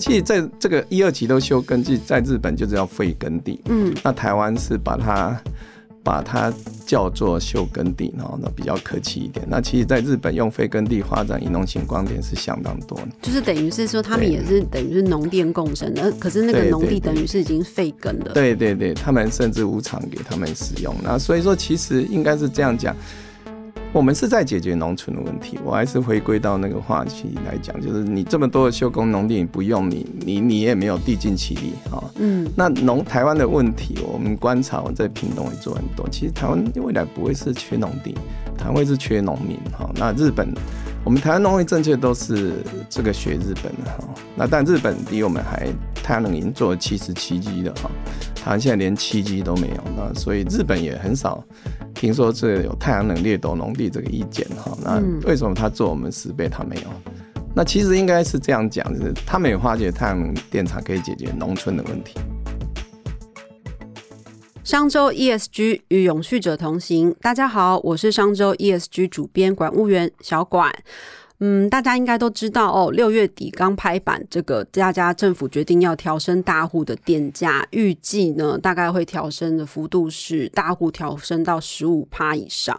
其实在这个一二期都休耕地，在日本就是叫废耕地。嗯，那台湾是把它。把它叫做休耕地，然后呢比较客气一点。那其实，在日本用废耕地发展移动型光电是相当多的，就是等于是说，他们也是等于是农电共生的，可是那个农地等于是已经废耕的。对对对，他们甚至无偿给他们使用。那所以说，其实应该是这样讲。我们是在解决农村的问题，我还是回归到那个话题来讲，就是你这么多的休耕农地你不用，你你你也没有地尽其力啊。嗯，那农台湾的问题，我们观察我在屏东也做很多，其实台湾未来不会是缺农地，台湾会是缺农民哈。那日本，我们台湾农业政策都是这个学日本的哈。那但日本比我们还太阳能已经做了七十七 G 的哈，现在连七 G 都没有，那所以日本也很少。听说这有太阳能掠夺农地这个意见哈，那为什么他做我们十倍他没有？那其实应该是这样讲，就是他们也发觉太阳能电厂可以解决农村的问题。商周 ESG 与永续者同行，大家好，我是商周 ESG 主编管务员小管。嗯，大家应该都知道哦，六月底刚拍板，这个大家政府决定要调升大户的电价，预计呢大概会调升的幅度是大户调升到十五趴以上。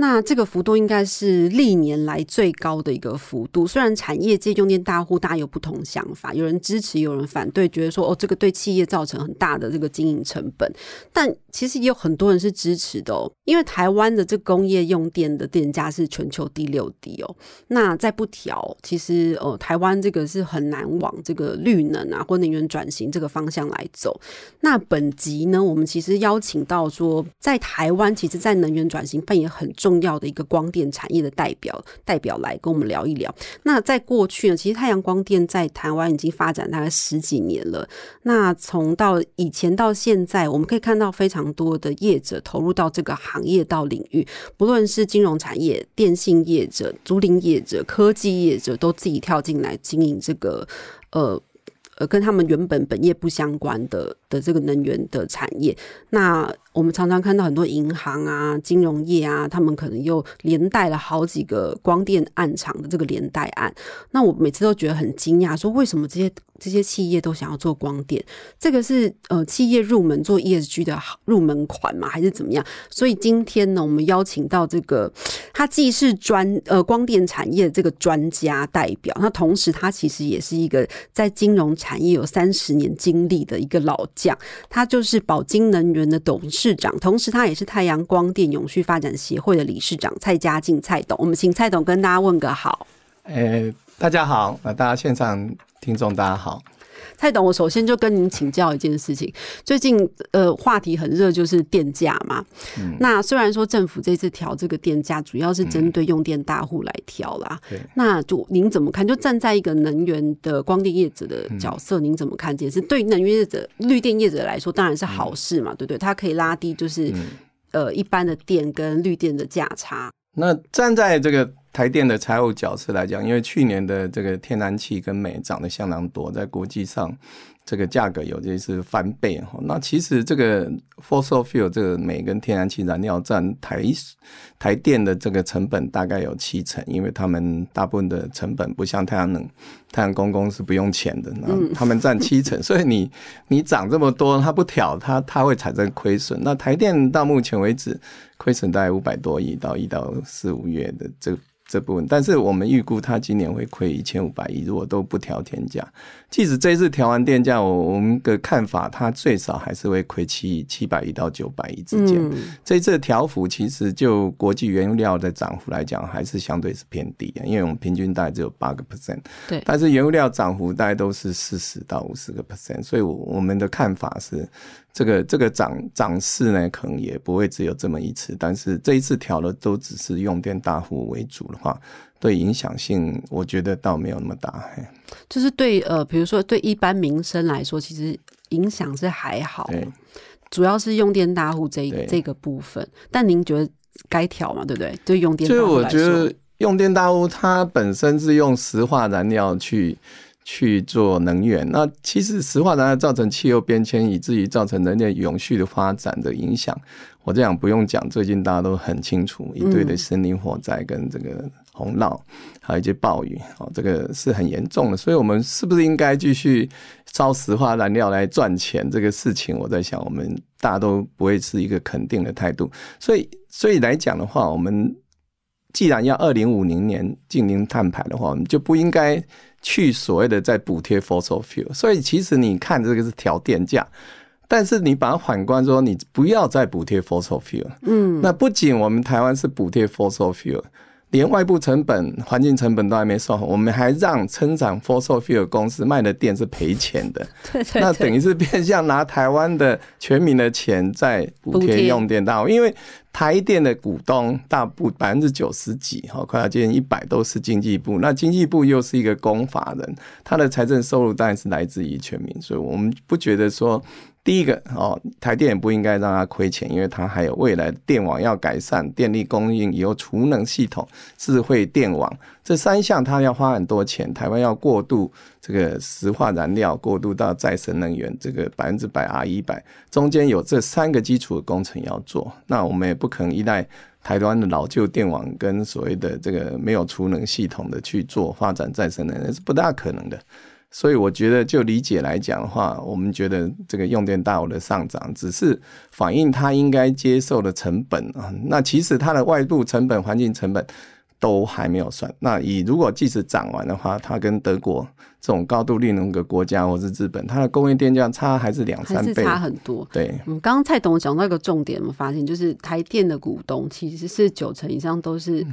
那这个幅度应该是历年来最高的一个幅度。虽然产业界用电大户大家有不同想法，有人支持，有人反对，觉得说哦，这个对企业造成很大的这个经营成本。但其实也有很多人是支持的哦，因为台湾的这工业用电的电价是全球第六低哦。那再不调，其实呃，台湾这个是很难往这个绿能啊或能源转型这个方向来走。那本集呢，我们其实邀请到说，在台湾，其实，在能源转型扮演很重。重要的一个光电产业的代表代表来跟我们聊一聊。那在过去呢，其实太阳光电在台湾已经发展大概十几年了。那从到以前到现在，我们可以看到非常多的业者投入到这个行业到领域，不论是金融产业、电信业者、租赁业者、科技业者，都自己跳进来经营这个呃呃跟他们原本本业不相关的的这个能源的产业。那我们常常看到很多银行啊、金融业啊，他们可能又连带了好几个光电暗场的这个连带案。那我每次都觉得很惊讶，说为什么这些这些企业都想要做光电？这个是呃企业入门做 ESG 的入门款吗？还是怎么样？所以今天呢，我们邀请到这个他既是专呃光电产业这个专家代表，那同时他其实也是一个在金融产业有三十年经历的一个老将，他就是宝金能源的董事。市长，同时他也是太阳光电永续发展协会的理事长蔡家进蔡董，我们请蔡董跟大家问个好。诶，大家好，那大家现场听众大家好。蔡董，我首先就跟您请教一件事情，最近呃话题很热，就是电价嘛。那虽然说政府这次调这个电价，主要是针对用电大户来调啦。那就您怎么看？就站在一个能源的光电业者的角色，您怎么看？这是对能源业者、绿电业者来说，当然是好事嘛，对不对？它可以拉低就是呃一般的电跟绿电的价差。那站在这个。台电的财务角色来讲，因为去年的这个天然气跟煤涨得相当多，在国际上。这个价格有些是翻倍哈，那其实这个 fossil fuel 这个煤跟天然气燃料占台台电的这个成本大概有七成，因为他们大部分的成本不像太阳能，太阳公公是不用钱的，那他们占七成，所以你你涨这么多，它不调，它它会产生亏损。那台电到目前为止亏损大概五百多亿到一到四五月的这。这部分，但是我们预估它今年会亏一千五百亿，如果都不调天价。即使这次调完电价，我我们的看法，它最少还是会亏七七百亿到九百亿之间。这次调幅其实就国际原料的涨幅来讲，还是相对是偏低的，因为我们平均大概只有八个 percent。对，但是原物料涨幅大概都是四十到五十个 percent，所以我们的看法是。这个这个涨涨势呢，可能也不会只有这么一次，但是这一次调的都只是用电大户为主的话，对影响性，我觉得倒没有那么大。就是对呃，比如说对一般民生来说，其实影响是还好，主要是用电大户这这个部分。但您觉得该调嘛？对不对？对用电，所以我觉得用电大户它本身是用石化燃料去。去做能源，那其实石化燃料造成气候变迁，以至于造成人类永续的发展的影响。我这样不用讲，最近大家都很清楚，一堆的森林火灾跟这个洪涝，还有一些暴雨，哦，这个是很严重的。所以，我们是不是应该继续烧石化燃料来赚钱？这个事情，我在想，我们大家都不会是一个肯定的态度。所以，所以来讲的话，我们既然要二零五零年进行碳排的话，我们就不应该去所谓的在补贴 fossil fuel。所以，其实你看这个是调电价。但是你把它反观说，你不要再补贴 fossil fuel。嗯，那不仅我们台湾是补贴 fossil fuel，连外部成本、环境成本都还没算，我们还让生产 fossil fuel 公司卖的电是赔钱的。对对。那等于是变相拿台湾的全民的钱在补贴用电大户，因为台电的股东大部百分之九十几，哈，快要接近一百都是经济部。那经济部又是一个公法人，他的财政收入当然是来自于全民，所以我们不觉得说。第一个哦，台电也不应该让它亏钱，因为它还有未来电网要改善，电力供应以后储能系统、智慧电网这三项，它要花很多钱。台湾要过渡这个石化燃料，过渡到再生能源，这个百分之百 R 一百，中间有这三个基础的工程要做。那我们也不可能依赖台湾的老旧电网跟所谓的这个没有储能系统的去做发展再生能源，是不大可能的。所以我觉得，就理解来讲的话，我们觉得这个用电大户的上涨，只是反映它应该接受的成本啊。那其实它的外部成本、环境成本都还没有算。那以如果即使涨完的话，它跟德国这种高度利润的国家，或是日本，它的工业电价差还是两三倍，差很多。对，我们，刚刚蔡董讲到一个重点，我们发现就是台电的股东其实是九成以上都是。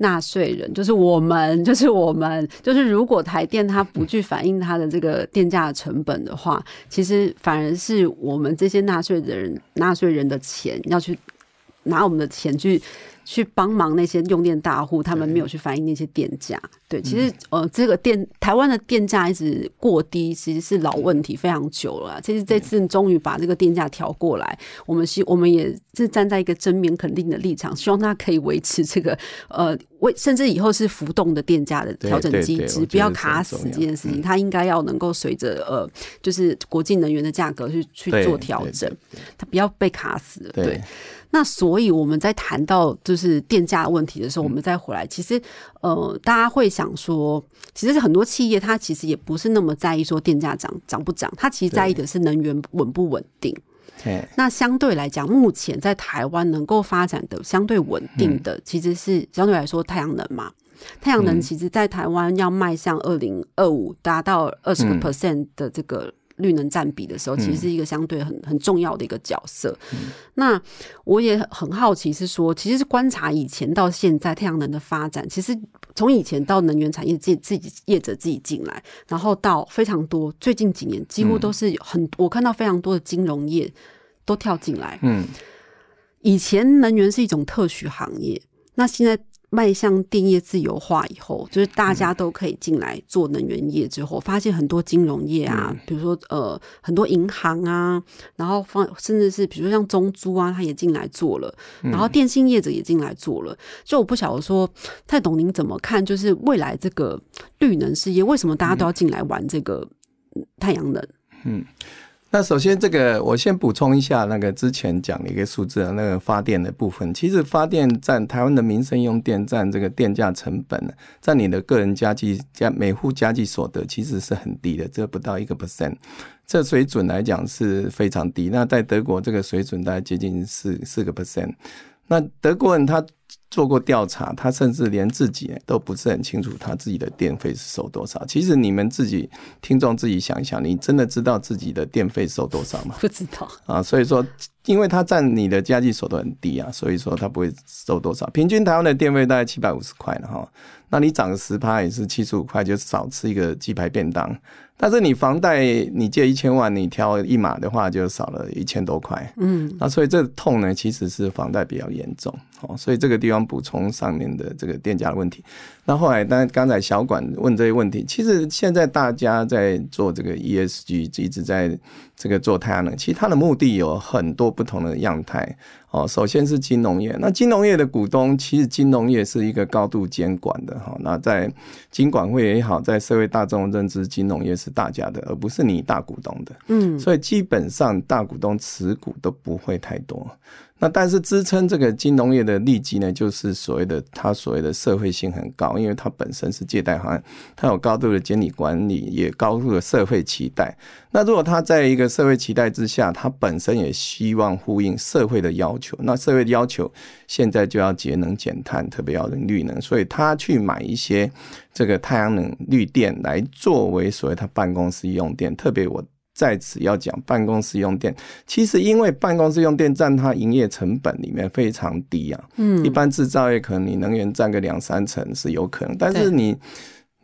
纳税人就是我们，就是我们，就是如果台电它不去反映它的这个电价成本的话，其实反而是我们这些纳税人、纳税人的钱要去拿我们的钱去。去帮忙那些用电大户，他们没有去反映那些电价。对，其实呃，这个电台湾的电价一直过低，其实是老问题非常久了。其实这次终于把这个电价调过来，我们希我们也是站在一个正面肯定的立场，希望它可以维持这个呃，为甚至以后是浮动的电价的调整机制，不要卡死这件事情。它应该要能够随着呃，就是国际能源的价格去去做调整，它不要被卡死。对。那所以我们在谈到就是电价问题的时候，我们再回来，其实呃，大家会想说，其实很多企业它其实也不是那么在意说电价涨涨不涨，它其实在意的是能源稳不稳定。那相对来讲，目前在台湾能够发展的相对稳定的，其实是相对来说太阳能嘛。太阳能其实，在台湾要迈向二零二五达到二十个 percent 的这个。绿能占比的时候，其实是一个相对很很重要的一个角色。那我也很好奇，是说，其实是观察以前到现在太阳能的发展，其实从以前到能源产业自己自己业者自己进来，然后到非常多，最近几年几乎都是很我看到非常多的金融业都跳进来。嗯，以前能源是一种特许行业，那现在。迈向电业自由化以后，就是大家都可以进来做能源业之后，发现很多金融业啊，比如说呃很多银行啊，然后放甚至是比如说像中租啊，他也进来做了，然后电信业者也进来做了。就我不晓得说太懂您怎么看，就是未来这个绿能事业，为什么大家都要进来玩这个太阳能？嗯。那首先，这个我先补充一下，那个之前讲的一个数字啊，那个发电的部分，其实发电占台湾的民生用电占这个电价成本，占你的个人家计家每户家计所得其实是很低的，这不到一个 percent，这水准来讲是非常低。那在德国这个水准大概接近四四个 percent，那德国人他。做过调查，他甚至连自己都不是很清楚他自己的电费是收多少。其实你们自己听众自己想一想，你真的知道自己的电费收多少吗？不知道啊，所以说，因为他占你的家计所得很低啊，所以说他不会收多少。平均台湾的电费大概七百五十块了哈，那你涨十趴也是七十五块，就少吃一个鸡排便当。但是你房贷你借一千万，你挑一码的话就少了一千多块，嗯，那所以这痛呢其实是房贷比较严重，哦，所以这个地方补充上面的这个电价的问题。那后来，当然刚才小管问这些问题，其实现在大家在做这个 ESG，一直在这个做太阳能，其实它的目的有很多不同的样态。哦，首先是金融业，那金融业的股东其实金融业是一个高度监管的哈。那在金管会也好，在社会大众认知，金融业是大家的，而不是你大股东的。嗯，所以基本上大股东持股都不会太多。那但是支撑这个金融业的利基呢，就是所谓的它所谓的社会性很高，因为它本身是借贷行业，它有高度的监理管理，也高度的社会期待。那如果它在一个社会期待之下，它本身也希望呼应社会的要求，那社会的要求现在就要节能减碳，特别要能绿能，所以他去买一些这个太阳能绿电来作为所谓他办公室用电，特别我。在此要讲办公室用电，其实因为办公室用电占它营业成本里面非常低啊。嗯，一般制造业可能你能源占个两三成是有可能，但是你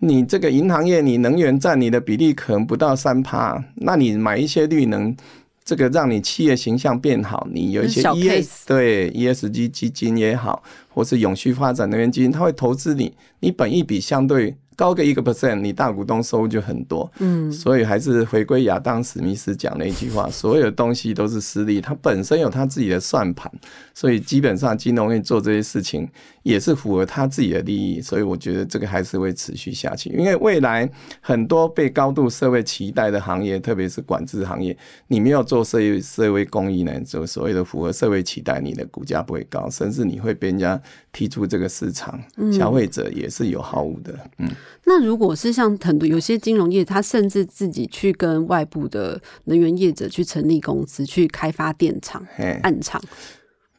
你这个银行业你能源占你的比例可能不到三趴，那你买一些绿能，这个让你企业形象变好，你有一些 ES 对 ESG 基金也好，或是永续发展能源基金，它会投资你，你本一比相对。高个一个 percent，你大股东收入就很多，嗯，所以还是回归亚当史密斯讲那句话，所有的东西都是私利，它本身有它自己的算盘，所以基本上金融业做这些事情也是符合他自己的利益，所以我觉得这个还是会持续下去，因为未来很多被高度社会期待的行业，特别是管制行业，你没有做社会社会公益呢，就所谓的符合社会期待，你的股价不会高，甚至你会被人家踢出这个市场，消费者也是有好物的，嗯。那如果是像很多有些金融业，他甚至自己去跟外部的能源业者去成立公司，去开发电厂、暗厂。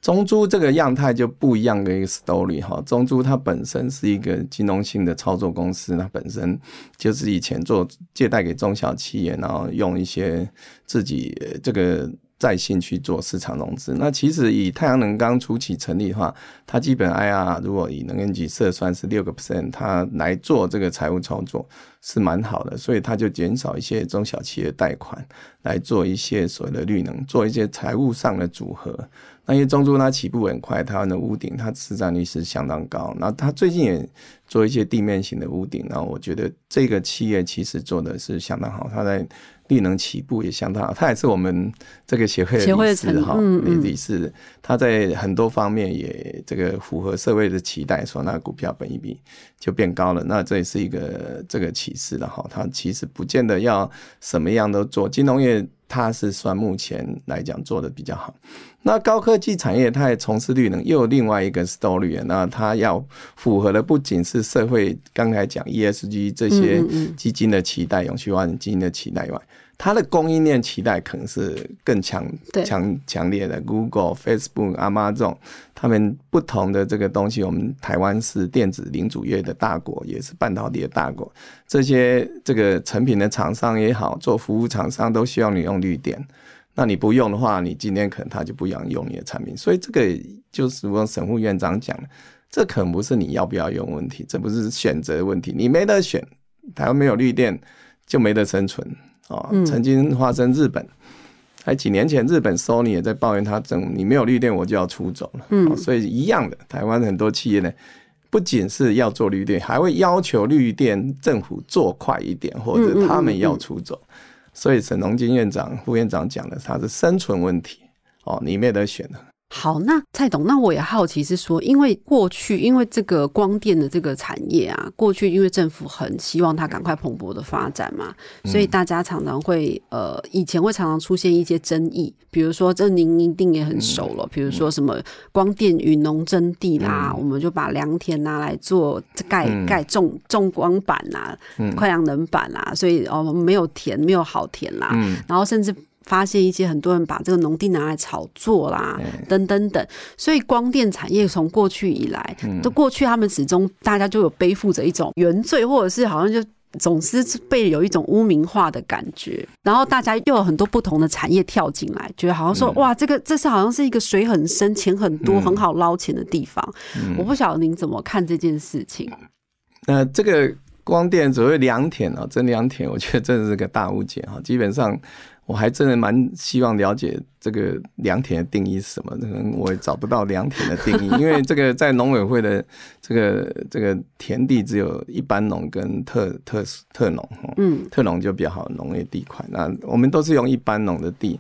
中珠这个样态就不一样的一个 story 哈。中珠它本身是一个金融性的操作公司，它本身就是以前做借贷给中小企业，然后用一些自己这个。在线去做市场融资，那其实以太阳能刚初期成立的话，它基本 IR 如果以能源局测算是六个 percent，它来做这个财务操作是蛮好的，所以它就减少一些中小企业贷款，来做一些所谓的绿能，做一些财务上的组合。那因为中珠它起步很快，台湾的屋顶它市占率是相当高，那它最近也做一些地面型的屋顶，那我觉得这个企业其实做的是相当好，它在。绿能起步也相当好，他也是我们这个协会的理事哈，理事，他在很多方面也这个符合社会的期待，说那股票本一比就变高了，那这也是一个这个启示了哈。他其实不见得要什么样都做，金融业它是算目前来讲做的比较好。那高科技产业它的从事率呢，又有另外一个 story，那它要符合的不仅是社会刚才讲 ESG 这些基金的期待，永续发展基金的期待以外。它的供应链期待可能是更强、强强烈的。Google、Facebook、Amazon，，他们不同的这个东西，我们台湾是电子零主业的大国，也是半导体的大国。这些这个成品的厂商也好，做服务厂商都希望你用绿电。那你不用的话，你今天可能他就不想用你的产品。所以这个就是我沈副院长讲的，这可能不是你要不要用问题，这不是选择问题，你没得选。台湾没有绿电，就没得生存。哦，曾经发生日本，还几年前日本 Sony 也在抱怨，他整你没有绿电，我就要出走了。嗯，所以一样的，台湾很多企业呢，不仅是要做绿电，还会要求绿电政府做快一点，或者他们要出走。所以沈荣金院长、副院长讲的，他是生存问题。哦，你没得选了。好，那蔡董，那我也好奇是说，因为过去因为这个光电的这个产业啊，过去因为政府很希望它赶快蓬勃的发展嘛，所以大家常常会呃，以前会常常出现一些争议，比如说这您一定也很熟了，比如说什么光电与农争地啦，我们就把良田拿来做盖盖种种光板呐，快阳能板啦，所以哦没有田没有好田啦，然后甚至。发现一些很多人把这个农地拿来炒作啦，等等等，所以光电产业从过去以来，都过去他们始终大家就有背负着一种原罪，或者是好像就总是被有一种污名化的感觉。然后大家又有很多不同的产业跳进来，觉得好像说哇，这个这是好像是一个水很深、钱很多、很好捞钱的地方。我不晓得您怎么看这件事情。那这个光电所谓良田啊，真良田，我觉得真的是个大误解哈。基本上。我还真的蛮希望了解这个良田的定义是什么，可能我也找不到良田的定义，因为这个在农委会的 这个这个田地只有一般农跟特特特农，嗯，特农就比较好农业地块，那我们都是用一般农的地，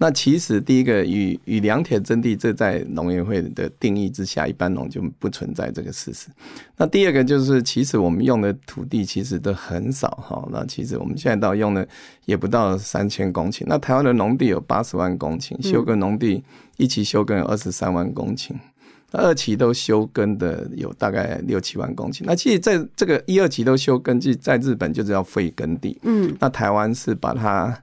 那其实第一个与与良田征地，这在农业会的定义之下，一般农就不存在这个事实。那第二个就是，其实我们用的土地其实都很少哈。那其实我们现在到用的也不到三千公顷。那台湾的农地有八十万公顷，休耕农地一期休耕有二十三万公顷，二期都休耕的有大概六七万公顷。那其实在这个一二期都休耕，即在日本就是要废耕地。嗯，那台湾是把它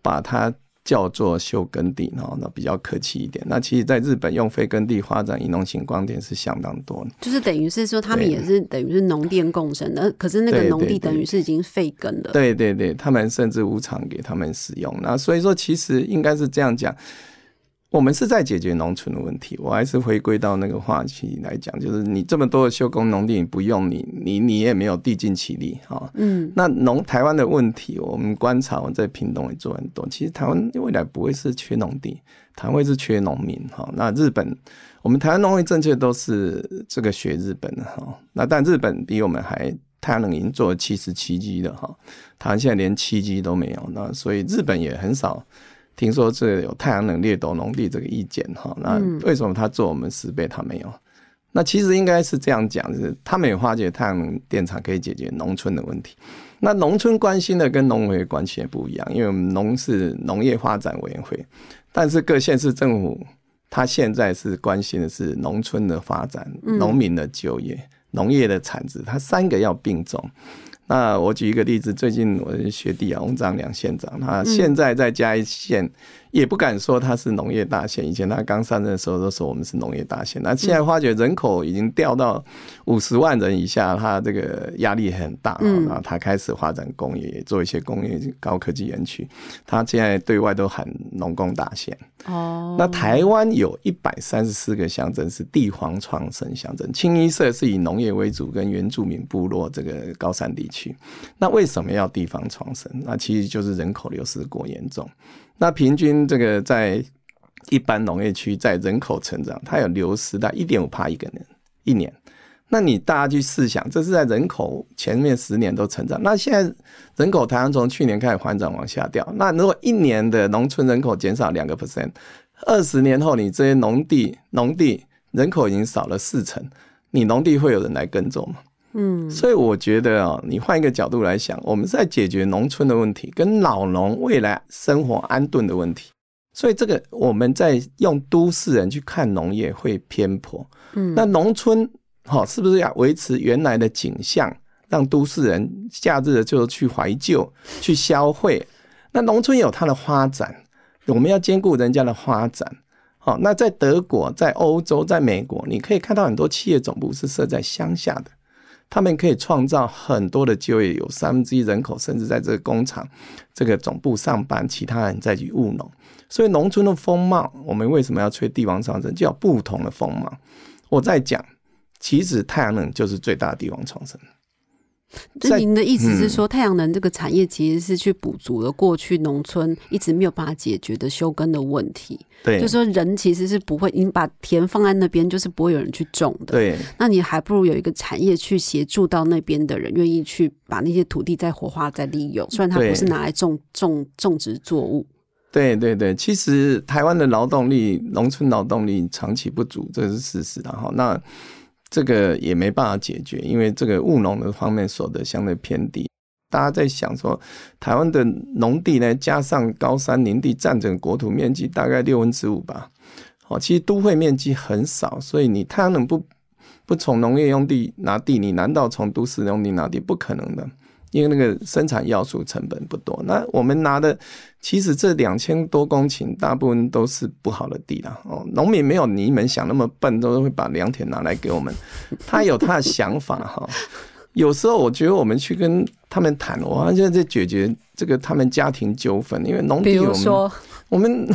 把它。叫做休耕地，哈，那比较客气一点。那其实，在日本用非耕地发展移农型光电是相当多的，就是等于是说，他们也是等于是农电共生的，可是那个农地等于是已经废耕了。对对对，他们甚至无偿给他们使用。那所以说，其实应该是这样讲。我们是在解决农村的问题，我还是回归到那个话题来讲，就是你这么多的休工农地你不用你，你你也没有地尽其力哈。嗯，那农台湾的问题，我们观察，我在屏东也做很多。其实台湾未来不会是缺农地，台湾会是缺农民哈。那日本，我们台湾农业政策都是这个学日本的哈。那但日本比我们还太阳能已经做了七十七 G 的哈，台湾现在连七 G 都没有，那所以日本也很少。听说这有太阳能掠夺农地这个意见哈，那为什么他做我们十倍他没有？那其实应该是这样讲，就是他们也发觉太阳能电厂可以解决农村的问题。那农村关心的跟农委关系也不一样，因为我们农是农业发展委员会，但是各县市政府他现在是关心的是农村的发展、农民的就业、农业的产值，他三个要并重。那我举一个例子，最近我的学弟啊，翁章良县长，他现在在嘉义县。也不敢说它是农业大县。以前他刚上任的时候都说我们是农业大县。那现在发觉人口已经掉到五十万人以下，它这个压力很大。嗯。然后他开始发展工业，做一些工业高科技园区。他现在对外都喊农工大县。哦。那台湾有一百三十四个乡镇是地方创生乡镇，清一色是以农业为主，跟原住民部落这个高山地区。那为什么要地方创生？那其实就是人口流失过严重。那平均这个在一般农业区，在人口成长，它有流失到一点五帕一个人一年。那你大家去试想，这是在人口前面十年都成长，那现在人口台湾从去年开始反转往下掉。那如果一年的农村人口减少两个 percent，二十年后你这些农地农地人口已经少了四成，你农地会有人来耕种吗？嗯，所以我觉得啊，你换一个角度来想，我们是在解决农村的问题，跟老农未来生活安顿的问题。所以这个我们在用都市人去看农业会偏颇。嗯，那农村好是不是要维持原来的景象，让都市人假日就去怀旧、去消费？那农村有它的发展，我们要兼顾人家的发展。好，那在德国、在欧洲、在美国，你可以看到很多企业总部是设在乡下的。他们可以创造很多的就业，有三分之一人口甚至在这个工厂、这个总部上班，其他人再去务农。所以农村的风貌，我们为什么要吹帝王长城？就要不同的风貌。我在讲，其实太阳能就是最大的帝王长城生。就您的意思是说，太阳能这个产业其实是去补足了过去农村一直没有办法解决的休耕的问题。对，就说人其实是不会，你把田放在那边，就是不会有人去种的。对，那你还不如有一个产业去协助到那边的人，愿意去把那些土地再活化、再利用。虽然它不是拿来种种种植作物。对对对，其实台湾的劳动力，农村劳动力长期不足，这是事实的哈。那这个也没办法解决，因为这个务农的方面所得相对偏低。大家在想说，台湾的农地呢，加上高山林地，占整个国土面积大概六分之五吧。哦，其实都会面积很少，所以你太阳能不不从农业用地拿地，你难道从都市用地拿地？不可能的。因为那个生产要素成本不多，那我们拿的其实这两千多公顷，大部分都是不好的地啦。哦，农民没有你们想那么笨，都会把良田拿来给我们。他有他的想法哈。有时候我觉得我们去跟他们谈，我好像在解决这个他们家庭纠纷，因为农地我们我们。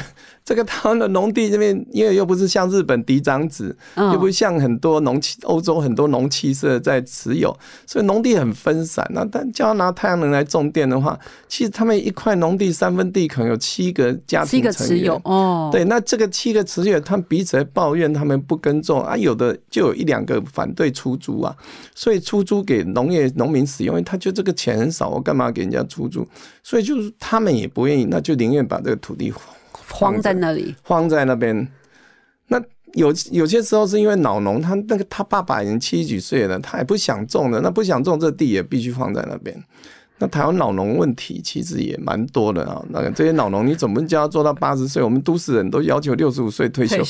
这个台湾的农地这边，因为又不是像日本嫡长子，又不像很多农企欧洲很多农企社在持有，所以农地很分散。那但叫他拿太阳能来种电的话，其实他们一块农地三分地可能有七个家庭持有哦。对，那这个七个持有，他们彼此抱怨他们不耕种啊，有的就有一两个反对出租啊，所以出租给农业农民使用，他就这个钱很少，我干嘛给人家出租？所以就是他们也不愿意，那就宁愿把这个土地。荒在那里，荒在那边。那有有些时候是因为老农，他那个他爸爸已经七十几岁了，他也不想种的，那不想种这地也必须放在那边。那台湾老农问题其实也蛮多的啊。那个这些老农，你怎么叫他做到八十岁？我们都市人都要求六十五岁退休，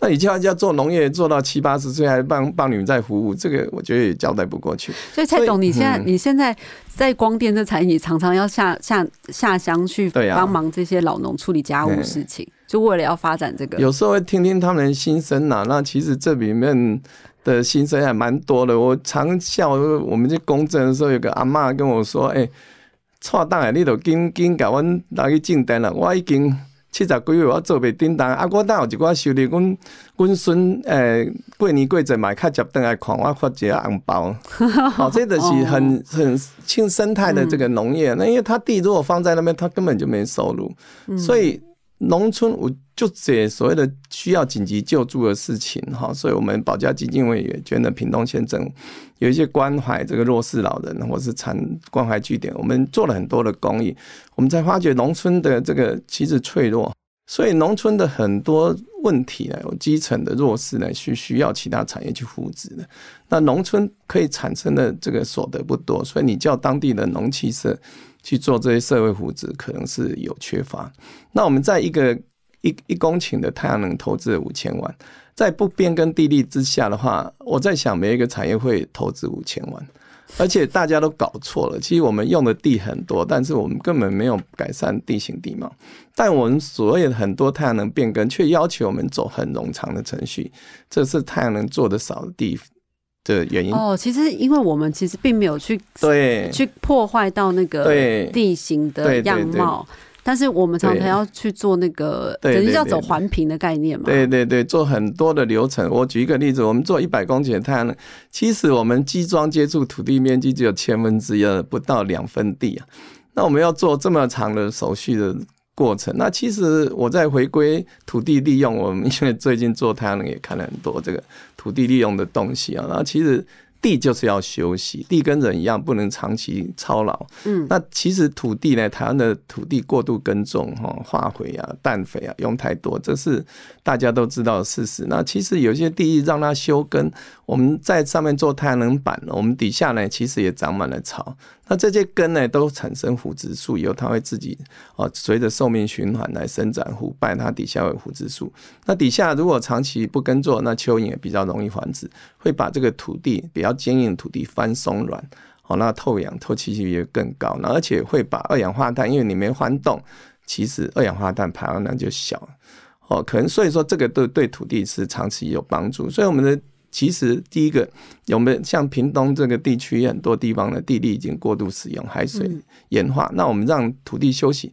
那你叫人家做农业做到七八十岁，还帮帮你们在服务，这个我觉得也交代不过去。所以蔡董，你现在你现在在光电这产业，常常要下下下乡去帮忙这些老农处理家务事情，就为了要发展这个。有时候会听听他们的心声呐。那其实这里面。的心声还蛮多的，我常笑。我们去公证的时候，有个阿妈跟我说：“哎，错档诶，你都紧紧甲阮拿去订单了。我已经七十几岁，我做袂订单。啊，我等有一寡收入，阮阮孙诶过年过节买较接顿来看，我发一个红包。好，这个是很很轻生态的这个农业。那因为他地如果放在那边，他根本就没收入，所以。农村我就这所谓的需要紧急救助的事情哈，所以我们保家基金会也捐了屏东县政有一些关怀这个弱势老人或是残关怀据点，我们做了很多的公益。我们在发觉农村的这个其实脆弱，所以农村的很多问题呢，有基层的弱势呢，需需要其他产业去扶植的。那农村可以产生的这个所得不多，所以你叫当地的农企社。去做这些社会福祉可能是有缺乏。那我们在一个一一公顷的太阳能投资五千万，在不变更地利之下的话，我在想每一个产业会投资五千万，而且大家都搞错了。其实我们用的地很多，但是我们根本没有改善地形地貌。但我们所谓的很多太阳能变更，却要求我们走很冗长的程序，这是太阳能做的少的地。的原因哦，其实因为我们其实并没有去对去破坏到那个地形的样貌，但是我们常常要去做那个等于叫走环评的概念嘛。对对对，做很多的流程。我举一个例子，我们做一百公顷的太阳能，其实我们基桩接触土地面积只有千分之一，不到两分地啊。那我们要做这么长的手续的。过程，那其实我在回归土地利用，我们因为最近做太阳能也看了很多这个土地利用的东西啊，那其实。地就是要休息，地跟人一样不能长期操劳。嗯，那其实土地呢，台湾的土地过度耕种，哈，化肥啊、氮肥啊用太多，这是大家都知道的事实。那其实有些地让它休耕，我们在上面做太阳能板，我们底下呢其实也长满了草。那这些根呢都产生腐殖素，以后它会自己哦随着寿命循环来生长腐败，它底下有腐殖素。那底下如果长期不耕作，那蚯蚓也比较容易繁殖，会把这个土地比较。坚硬的土地翻松软，哦，那透氧透气性也更高，那而且会把二氧化碳，因为你没翻动，其实二氧化碳排放量就小，哦，可能所以说这个对对土地是长期有帮助。所以我们的其实第一个，我们像屏东这个地区很多地方的地力已经过度使用海水盐化，那我们让土地休息，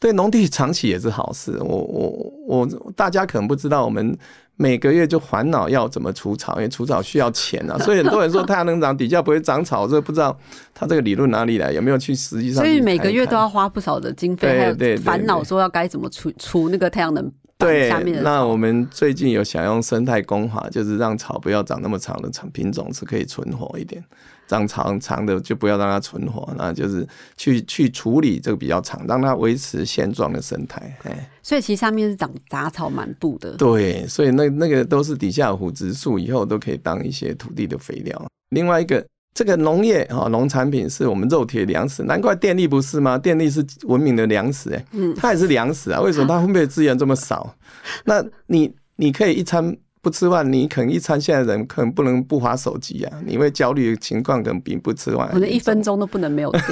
对农地长期也是好事。我我我大家可能不知道我们。每个月就烦恼要怎么除草，因为除草需要钱啊，所以很多人说太阳能长底下不会长草，这不知道他这个理论哪里来，有没有去实际上？所以每个月都要花不少的经费，还有烦恼说要该怎么除除那个太阳能对。那我们最近有想用生态工法，就是让草不要长那么长的长品种是可以存活一点。长长长的就不要让它存活，那就是去去处理这个比较长，让它维持现状的生态。哎，所以其实上面是长杂草蛮多的。对，所以那那个都是底下腐殖树，以后都可以当一些土地的肥料。另外一个，这个农业啊，农产品是我们肉体的粮食，难怪电力不是吗？电力是文明的粮食，哎，嗯，它也是粮食啊。为什么它分配资源这么少？那你你可以一餐。不吃饭，你可能一餐现在人可能不能不划手机啊，你会焦虑的情况可能比不吃饭，可能一分钟都不能没有电。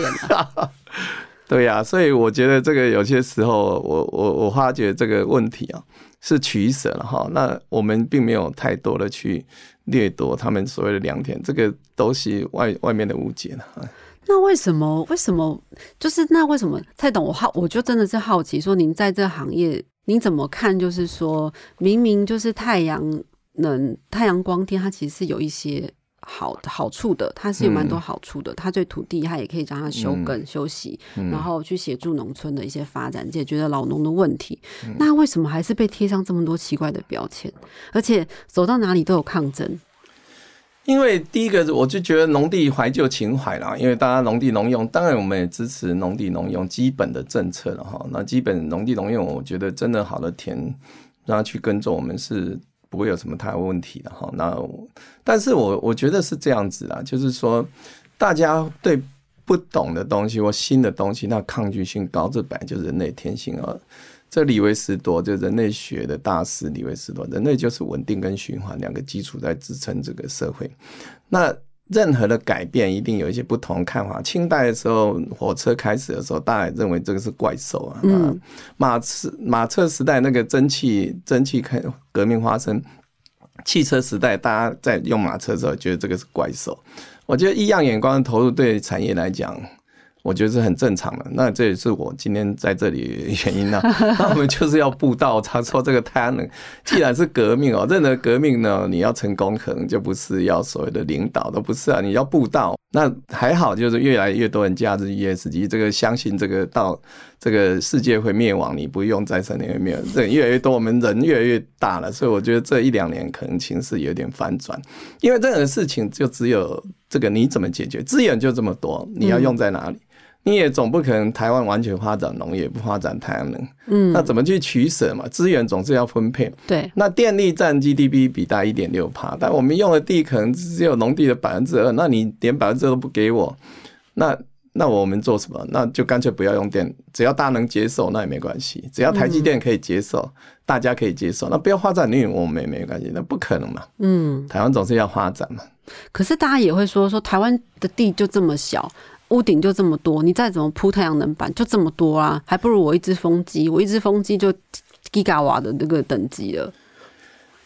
对呀，所以我觉得这个有些时候，我我我发觉这个问题啊是取舍了哈。那我们并没有太多的去掠夺他们所谓的良田，这个都是外外面的误解了。那为什么？为什么？就是那为什么？蔡董，我好，我就真的是好奇，说您在这行业。您怎么看？就是说明明就是太阳能、太阳光电，它其实是有一些好好处的，它是有蛮多好处的。它对土地，它也可以让它休耕休息，然后去协助农村的一些发展，解决了老农的问题。那为什么还是被贴上这么多奇怪的标签？而且走到哪里都有抗争？因为第一个，我就觉得农地怀旧情怀啦，因为大家农地农用，当然我们也支持农地农用基本的政策了哈。那基本农地农用，我觉得真的好的田让它去耕种，我们是不会有什么太大问题的哈。那但是我我觉得是这样子啦，就是说大家对不懂的东西或新的东西，那抗拒性高，这本来就是人类天性啊。这李维斯多就人类学的大师，李维斯多，人类就是稳定跟循环两个基础在支撑这个社会。那任何的改变一定有一些不同看法。清代的时候，火车开始的时候，大家认为这个是怪兽啊。嗯。马车马车时代那个蒸汽蒸汽开革命发生，汽车时代大家在用马车的时候，觉得这个是怪兽。我觉得异样眼光的投入对产业来讲。我觉得是很正常的，那这也是我今天在这里原因呢。那我们就是要布道，他说这个太阳能既然是革命哦，任何革命呢，你要成功，可能就不是要所谓的领导，都不是啊，你要布道。那还好，就是越来越多人加入 ESG，这个相信这个到这个世界会灭亡，你不用再生能源灭，这越来越多，我们人越来越大了，所以我觉得这一两年可能情势有点反转，因为任何事情就只有这个你怎么解决，资源就这么多，你要用在哪里？你也总不可能台湾完全发展农业，不发展太阳能，嗯，那怎么去取舍嘛？资源总是要分配。对，那电力占 GDP 比大一点六帕，但我们用的地可能只有农地的百分之二，那你连百分之二都不给我，那那我们做什么？那就干脆不要用电，只要大家能接受，那也没关系。只要台积电可以接受，大家可以接受，那不要发展绿，我们也没关系。那不可能嘛？嗯，台湾总是要发展嘛。可是大家也会说，说台湾的地就这么小。屋顶就这么多，你再怎么铺太阳能板就这么多啊，还不如我一只风机，我一只风机就 Giga 瓦的这个等级了。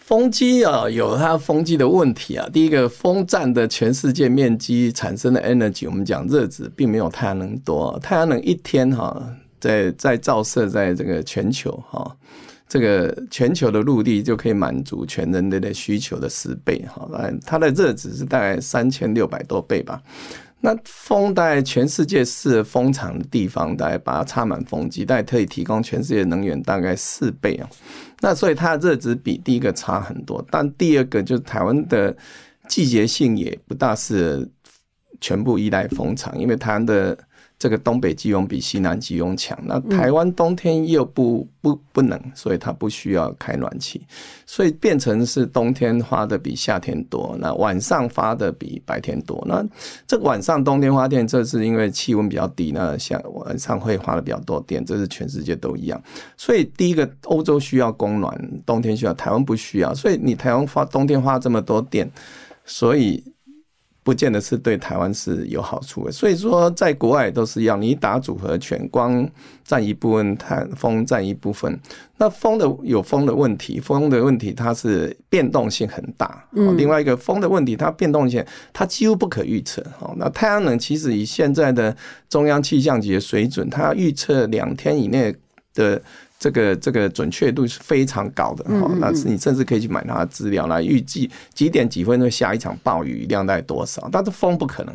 风机啊，有它风机的问题啊。第一个，风占的全世界面积产生的 energy，我们讲热值并没有太阳能多。太阳能一天哈，在在照射在这个全球哈，这个全球的陆地就可以满足全人类的需求的十倍哈。它的热值是大概三千六百多倍吧。那风在全世界是风场的地方，大概把它插满风机，大概可以提供全世界能源大概四倍啊。那所以它的热值比第一个差很多，但第二个就是台湾的季节性也不大是全部依赖风场，因为台湾的。这个东北季风比西南季风强，那台湾冬天又不不不冷，所以它不需要开暖气，所以变成是冬天花的比夏天多，那晚上发的比白天多。那这晚上冬天花电，这是因为气温比较低，那像晚上会花的比较多电，这是全世界都一样。所以第一个，欧洲需要供暖，冬天需要，台湾不需要，所以你台湾花冬天花这么多电，所以。不见得是对台湾是有好处的，所以说在国外都是一样你打组合拳，光占一部分，太风占一部分。那风的有风的问题，风的问题它是变动性很大。嗯，另外一个风的问题，它变动性它几乎不可预测。哦，那太阳能其实以现在的中央气象局的水准，它预测两天以内的。这个这个准确度是非常高的哈，那是你甚至可以去买它的资料来预计几点几分会下一场暴雨，量大概多少。但是风不可能，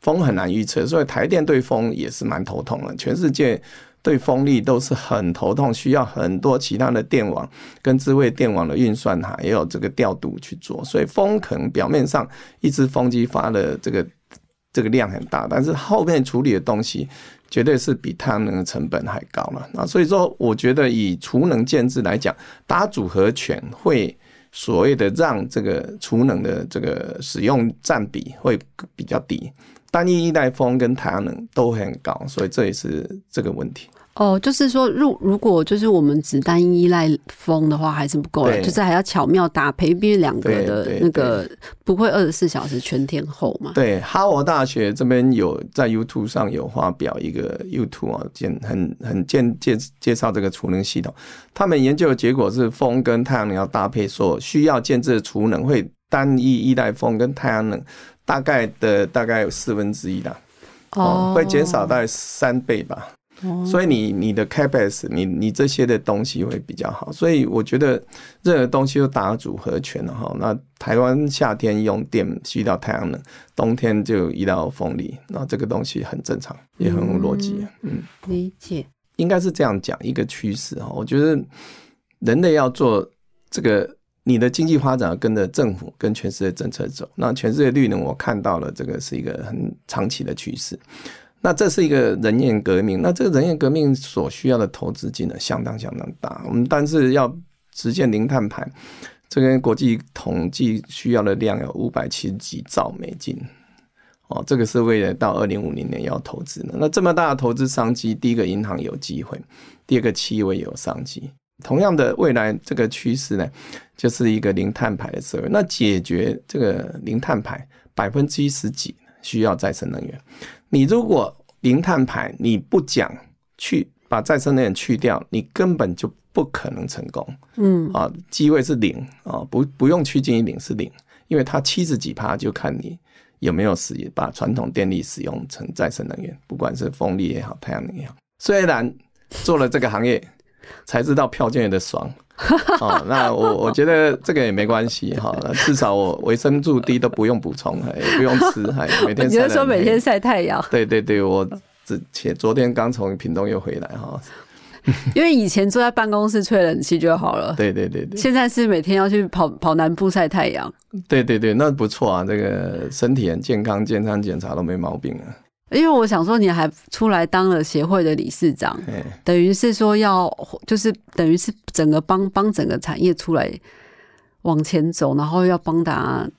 风很难预测，所以台电对风也是蛮头痛的。全世界对风力都是很头痛，需要很多其他的电网跟智慧电网的运算哈，也有这个调度去做。所以风可能表面上一只风机发的这个这个量很大，但是后面处理的东西。绝对是比太阳能的成本还高了，那所以说，我觉得以储能建制来讲，打组合拳会所谓的让这个储能的这个使用占比会比较低，单一一代风跟太阳能都很高，所以这也是这个问题。哦，就是说，如如果就是我们只单一依赖风的话，还是不够的，就是还要巧妙搭配，毕竟两个的那个不会二十四小时全天候嘛。对，哈佛大学这边有在 YouTube 上有发表一个 YouTube 啊，简很很简介介绍这个储能系统，他们研究的结果是风跟太阳能要搭配，所需要建制的储能会单一依赖风跟太阳能大概的大概有四分之一的，哦，会减少大概三倍吧。所以你你的 capex，你你这些的东西会比较好。所以我觉得任何东西都打组合拳了哈。那台湾夏天用电吸到太阳能，冬天就依到风力，那这个东西很正常，也很有逻辑。嗯，理解。应该是这样讲一个趋势哈。我觉得人类要做这个你的经济发展跟着政府跟全世界政策走。那全世界绿能，我看到了这个是一个很长期的趋势。那这是一个人员革命，那这个人员革命所需要的投资金额相当相当大。我们但是要实现零碳排，这个国际统计需要的量有五百七十几兆美金。哦，这个是为了到二零五零年要投资的。那这么大的投资商机，第一个银行有机会，第二个企业有商机。同样的，未来这个趋势呢，就是一个零碳排的社会。那解决这个零碳排，百分之一十几需要再生能源。你如果零碳排，你不讲去把再生能源去掉，你根本就不可能成功。嗯啊，机会是零啊，不不用趋近于零是零，因为它七十几趴就看你有没有使把传统电力使用成再生能源，不管是风力也好，太阳能也好。虽然做了这个行业，才知道票券的爽。哦，那我我觉得这个也没关系哈，至少我维生素 D 都不用补充，也不用吃，还每天。你是说每天晒太阳？对对对，我之前昨天刚从屏东又回来哈。因为以前坐在办公室吹冷气就好了。对对对对。现在是每天要去跑跑南部晒太阳。对对对，那不错啊，这个身体很健康，健康检查都没毛病啊。因为我想说，你还出来当了协会的理事长，等于是说要，就是等于是整个帮帮整个产业出来往前走，然后要帮大家，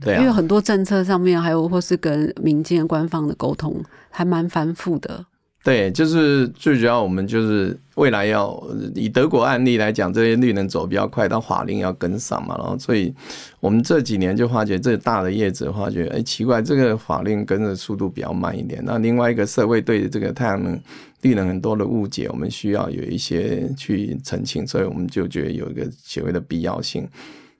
对，因为很多政策上面还有或是跟民间官方的沟通还蛮繁复的。对，就是最主要，我们就是未来要以德国案例来讲，这些绿能走比较快，但法令要跟上嘛。然后，所以我们这几年就发觉，这大的业者发觉，哎，奇怪，这个法令跟着速度比较慢一点。那另外一个社会对这个太阳能、绿能很多的误解，我们需要有一些去澄清，所以我们就觉得有一个协会的必要性。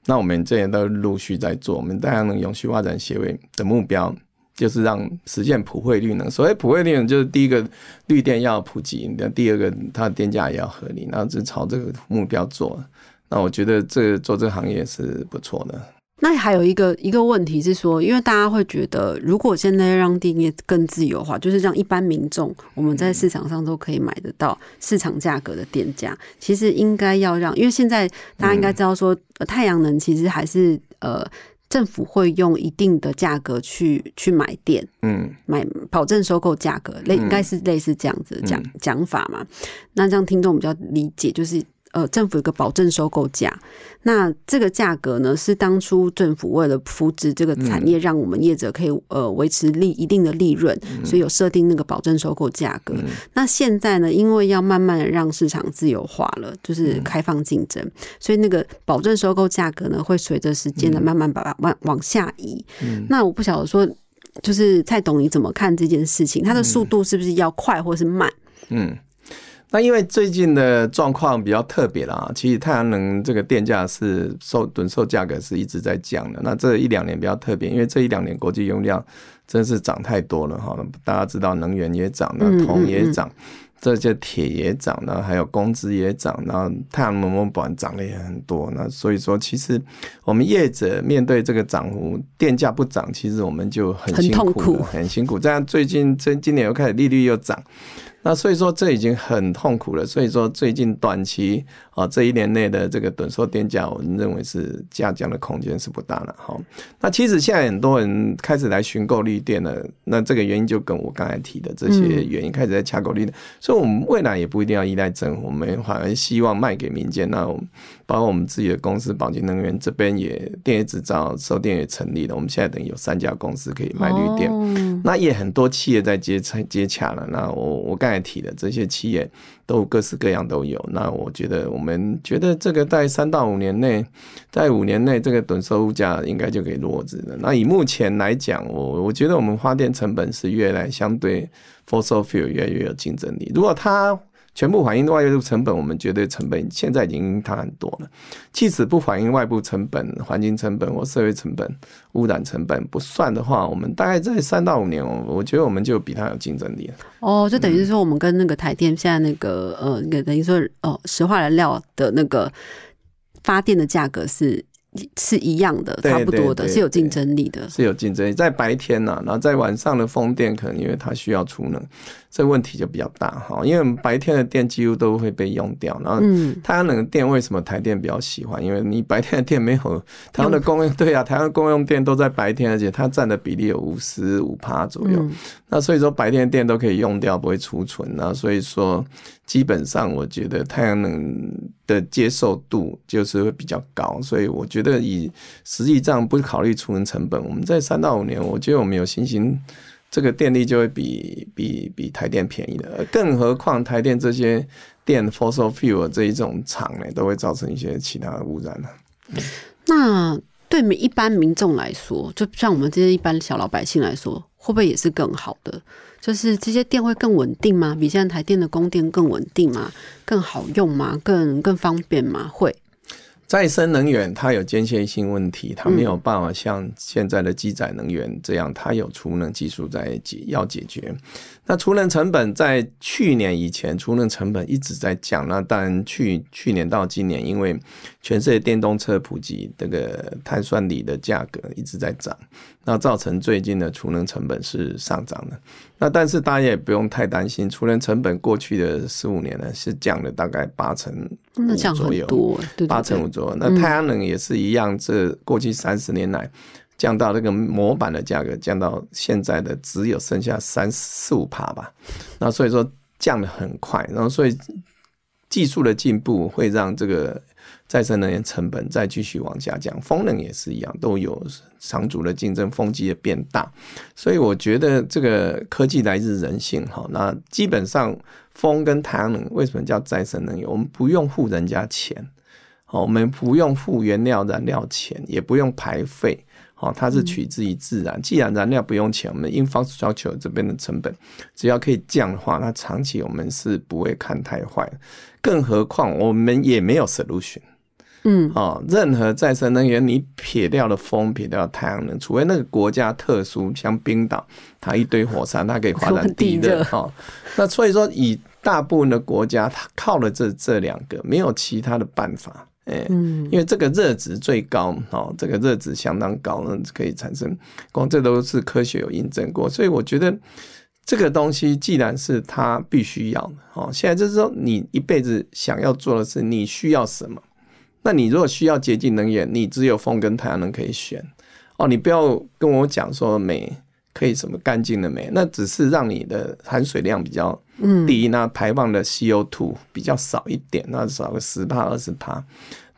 那我们这些都陆续在做，我们太阳能永续发展协会的目标。就是让实现普惠率能。所谓普惠率能，就是第一个绿电要普及，那第二个它的电价也要合理，然后就朝这个目标做。那我觉得这做这个行业是不错的。那还有一个一个问题是说，因为大家会觉得，如果现在让电业更自由化，就是让一般民众我们在市场上都可以买得到市场价格的电价，其实应该要让，因为现在大家应该知道说，太阳能其实还是呃。政府会用一定的价格去去买电，嗯，买保证收购价格，类应该是类似这样子讲讲法嘛？那这样听众比较理解，就是。呃，政府有个保证收购价，那这个价格呢，是当初政府为了扶植这个产业，让我们业者可以呃维持利一定的利润，所以有设定那个保证收购价格。那现在呢，因为要慢慢的让市场自由化了，就是开放竞争，所以那个保证收购价格呢，会随着时间的慢慢把它往往下移。那我不晓得说，就是蔡董你怎么看这件事情？它的速度是不是要快或是慢？嗯。那因为最近的状况比较特别啦，其实太阳能这个电价是售趸售价格是一直在降的。那这一两年比较特别，因为这一两年国际用量真是涨太多了哈。大家知道能源也涨，那铜也涨，这些铁也涨，那还有工资也涨，然后太阳能板涨了也很多。那所以说，其实我们业者面对这个涨幅，电价不涨，其实我们就很辛苦，很辛苦。这样最近这今年又开始利率又涨。那所以说这已经很痛苦了，所以说最近短期啊这一年内的这个短售电价，我们认为是下降的空间是不大了。哈，那其实现在很多人开始来寻购绿电了，那这个原因就跟我刚才提的这些原因开始在抢购绿电，所以我们未来也不一定要依赖政府，我们反而希望卖给民间。那包括我们自己的公司宝洁能源这边也电业制造收电也成立了，我们现在等于有三家公司可以卖绿电，那也很多企业在接接洽了。那我我刚才提的这些企业都各式各样都有，那我觉得我们觉得这个在三到五年内，在五年内这个等收物价应该就可以落子了。那以目前来讲，我我觉得我们发电成本是越来相对 fossil fuel 越来越有竞争力。如果它全部反映的外部成本，我们绝对成本现在已经差很多了。即使不反映外部成本、环境成本或社会成本、污染成本不算的话，我们大概在三到五年，我我觉得我们就比它有竞争力了。哦，就等于是说，我们跟那个台电现在那个呃那个，等于说哦，石化燃料的那个发电的价格是是一样的，差不多的，是有竞争力的。是有竞争力，在白天呢、然后在晚上的风电可能因为它需要储能，这问题就比较大哈。因为我们白天的电几乎都会被用掉，然后嗯，太阳能的电为什么台电比较喜欢？因为你白天的电没有台湾的公用，对啊，台湾公用电都在白天，而且它占的比例有五十五趴左右。嗯那所以说白天的电都可以用掉，不会储存那所以说基本上我觉得太阳能的接受度就是会比较高，所以我觉得以实际上不考虑储能成本，我们在三到五年，我觉得我们有信心。这个电力就会比比比台电便宜的，更何况台电这些电 fossil fuel 这一种厂呢，都会造成一些其他的污染了。那对一般民众来说，就像我们这些一般小老百姓来说，会不会也是更好的？就是这些电会更稳定吗？比现在台电的供电更稳定吗？更好用吗？更更方便吗？会，再生能源它有间歇性问题，它没有办法像现在的机载能源这样，它有储能技术在解要解决。那储能成本在去年以前，储能成本一直在降。那当然去去年到今年，因为全世界电动车普及，这个碳酸锂的价格一直在涨，那造成最近的储能成本是上涨的。那但是大家也不用太担心，储能成本过去的十五年呢是降了大概八成五左右八成五左右。那太阳能也是一样，这过去三十年来降到这个模板的价格降到现在的只有剩下三四五帕吧。那所以说降得很快，然后所以技术的进步会让这个再生能源成本再继续往下降。风能也是一样，都有长足的竞争，风机也变大。所以我觉得这个科技来自人性哈。那基本上风跟太阳能为什么叫再生能源？我们不用付人家钱。好，我们不用付原料燃料钱，也不用排费，好，它是取之于自然。既然燃料不用钱，我们 infrastructure 这边的成本只要可以降的话，那长期我们是不会看太坏。更何况我们也没有 solution 嗯，哦，任何再生能源你撇掉了风，撇掉了太阳能，除非那个国家特殊，像冰岛，它一堆火山，它可以发展 地热哦。那所以说，以大部分的国家，它靠了这这两个，没有其他的办法。哎、嗯。因为这个热值最高哦，这个热值相当高，呢，可以产生光，这都是科学有印证过，所以我觉得这个东西既然是它必须要的哦，现在就是说你一辈子想要做的是你需要什么，那你如果需要洁净能源，你只有风跟太阳能可以选。哦，你不要跟我讲说煤可以什么干净的煤，那只是让你的含水量比较嗯低，那排放的 CO2 比较少一点，那少个十帕二十帕。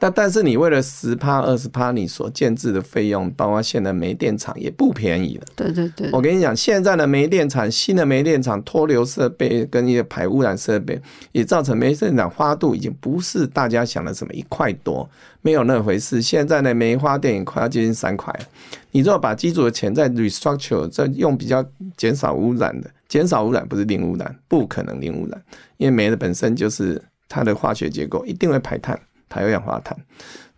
但但是你为了十趴二十趴，你所建制的费用，包括现在煤电厂也不便宜了。对对对，我跟你讲，现在的煤电厂，新的煤电厂脱硫设备跟一些排污染设备，也造成煤电厂花度已经不是大家想的什么一块多，没有那回事。现在的煤花电也快要接近三块了。你如果把机组的钱再 restructure，再用比较减少污染的，减少污染不是零污染，不可能零污染，因为煤的本身就是它的化学结构一定会排碳，排二氧化碳。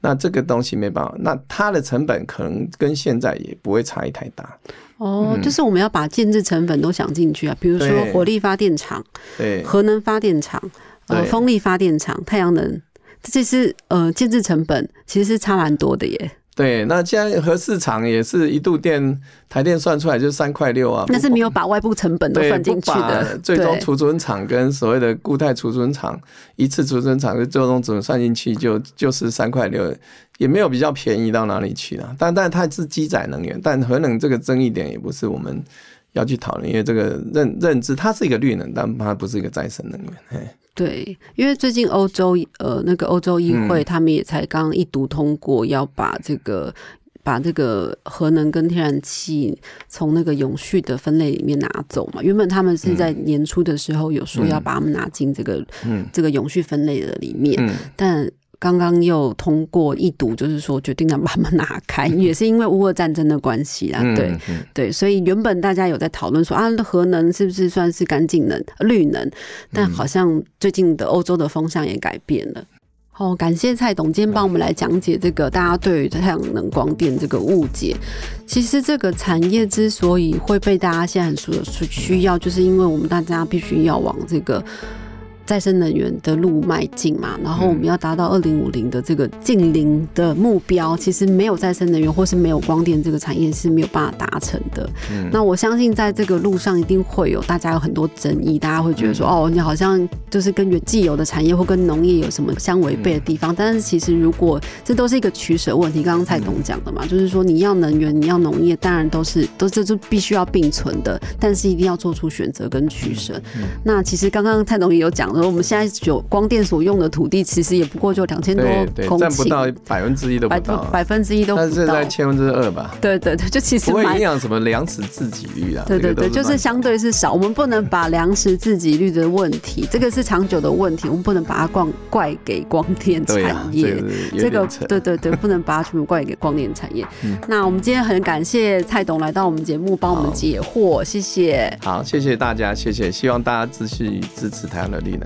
那这个东西没办法，那它的成本可能跟现在也不会差异太大。哦，就是我们要把建制成本都想进去啊，比如说火力发电厂、对，核能发电厂、呃风力发电厂、太阳能，这是呃建制成本其实是差蛮多的耶。对，那现在核市场也是一度电台电算出来就是三块六啊，那是没有把外部成本都算进去的，最终储存厂跟所谓的固态储存厂一次储存厂跟最终总算进去就就是三块六，也没有比较便宜到哪里去了。但但它是积载能源，但核能这个争议点也不是我们要去讨论，因为这个认认知它是一个绿能，但它不是一个再生能源。嘿。对，因为最近欧洲呃那个欧洲议会、嗯。他们也才刚一读通过要把这个。把这个核能跟天然气从那个永续的分类里面拿走嘛，原本他们是在年初的时候有说要把它们拿进这个、嗯。这个永续分类的里面，嗯，但刚刚又通过一读，就是说决定要把它们拿开，也是因为乌俄战争的关系啦。嗯对嗯对，所以原本大家有在讨论说啊，核能是不是算是干净能、绿能？但好像最近的欧洲的风向也改变了。好、感谢蔡董今天帮我们来讲解这个大家对于太阳能光电这个误解。其实这个产业之所以会被大家现在很说需要，就是因为我们大家必须要往这个再生能源的路迈进嘛，然后我们要达到二零五零的这个近零的目标，其实没有再生能源或是没有光电这个产业是没有办法达成的。那我相信在这个路上一定会有大家有很多争议，大家会觉得说，哦，你好像就是跟原既有的产业或跟农业有什么相违背的地方。但是其实如果这都是一个取舍问题，刚刚蔡董讲的嘛，就是说你要能源，你要农业，当然都是都这就必须要并存的，但是一定要做出选择跟取舍。那其实刚刚蔡董也有讲。我们现在有光电所用的土地，其实也不过就两千多公顷，占不到百分之一都不到，百分之一都不到，但是在千分之二吧。对对对，就其实不会影响什么粮食自给率啊。对对对，就是相对是少。我们不能把粮食自给率的问题，这个是长久的问题，我们不能把它怪怪给光电产业。这个对对对，不能把它全部怪给光电产业。那我们今天很感谢蔡董来到我们节目，帮我们解惑，谢谢。好，谢谢大家，谢谢，希望大家继续支持台湾的力量。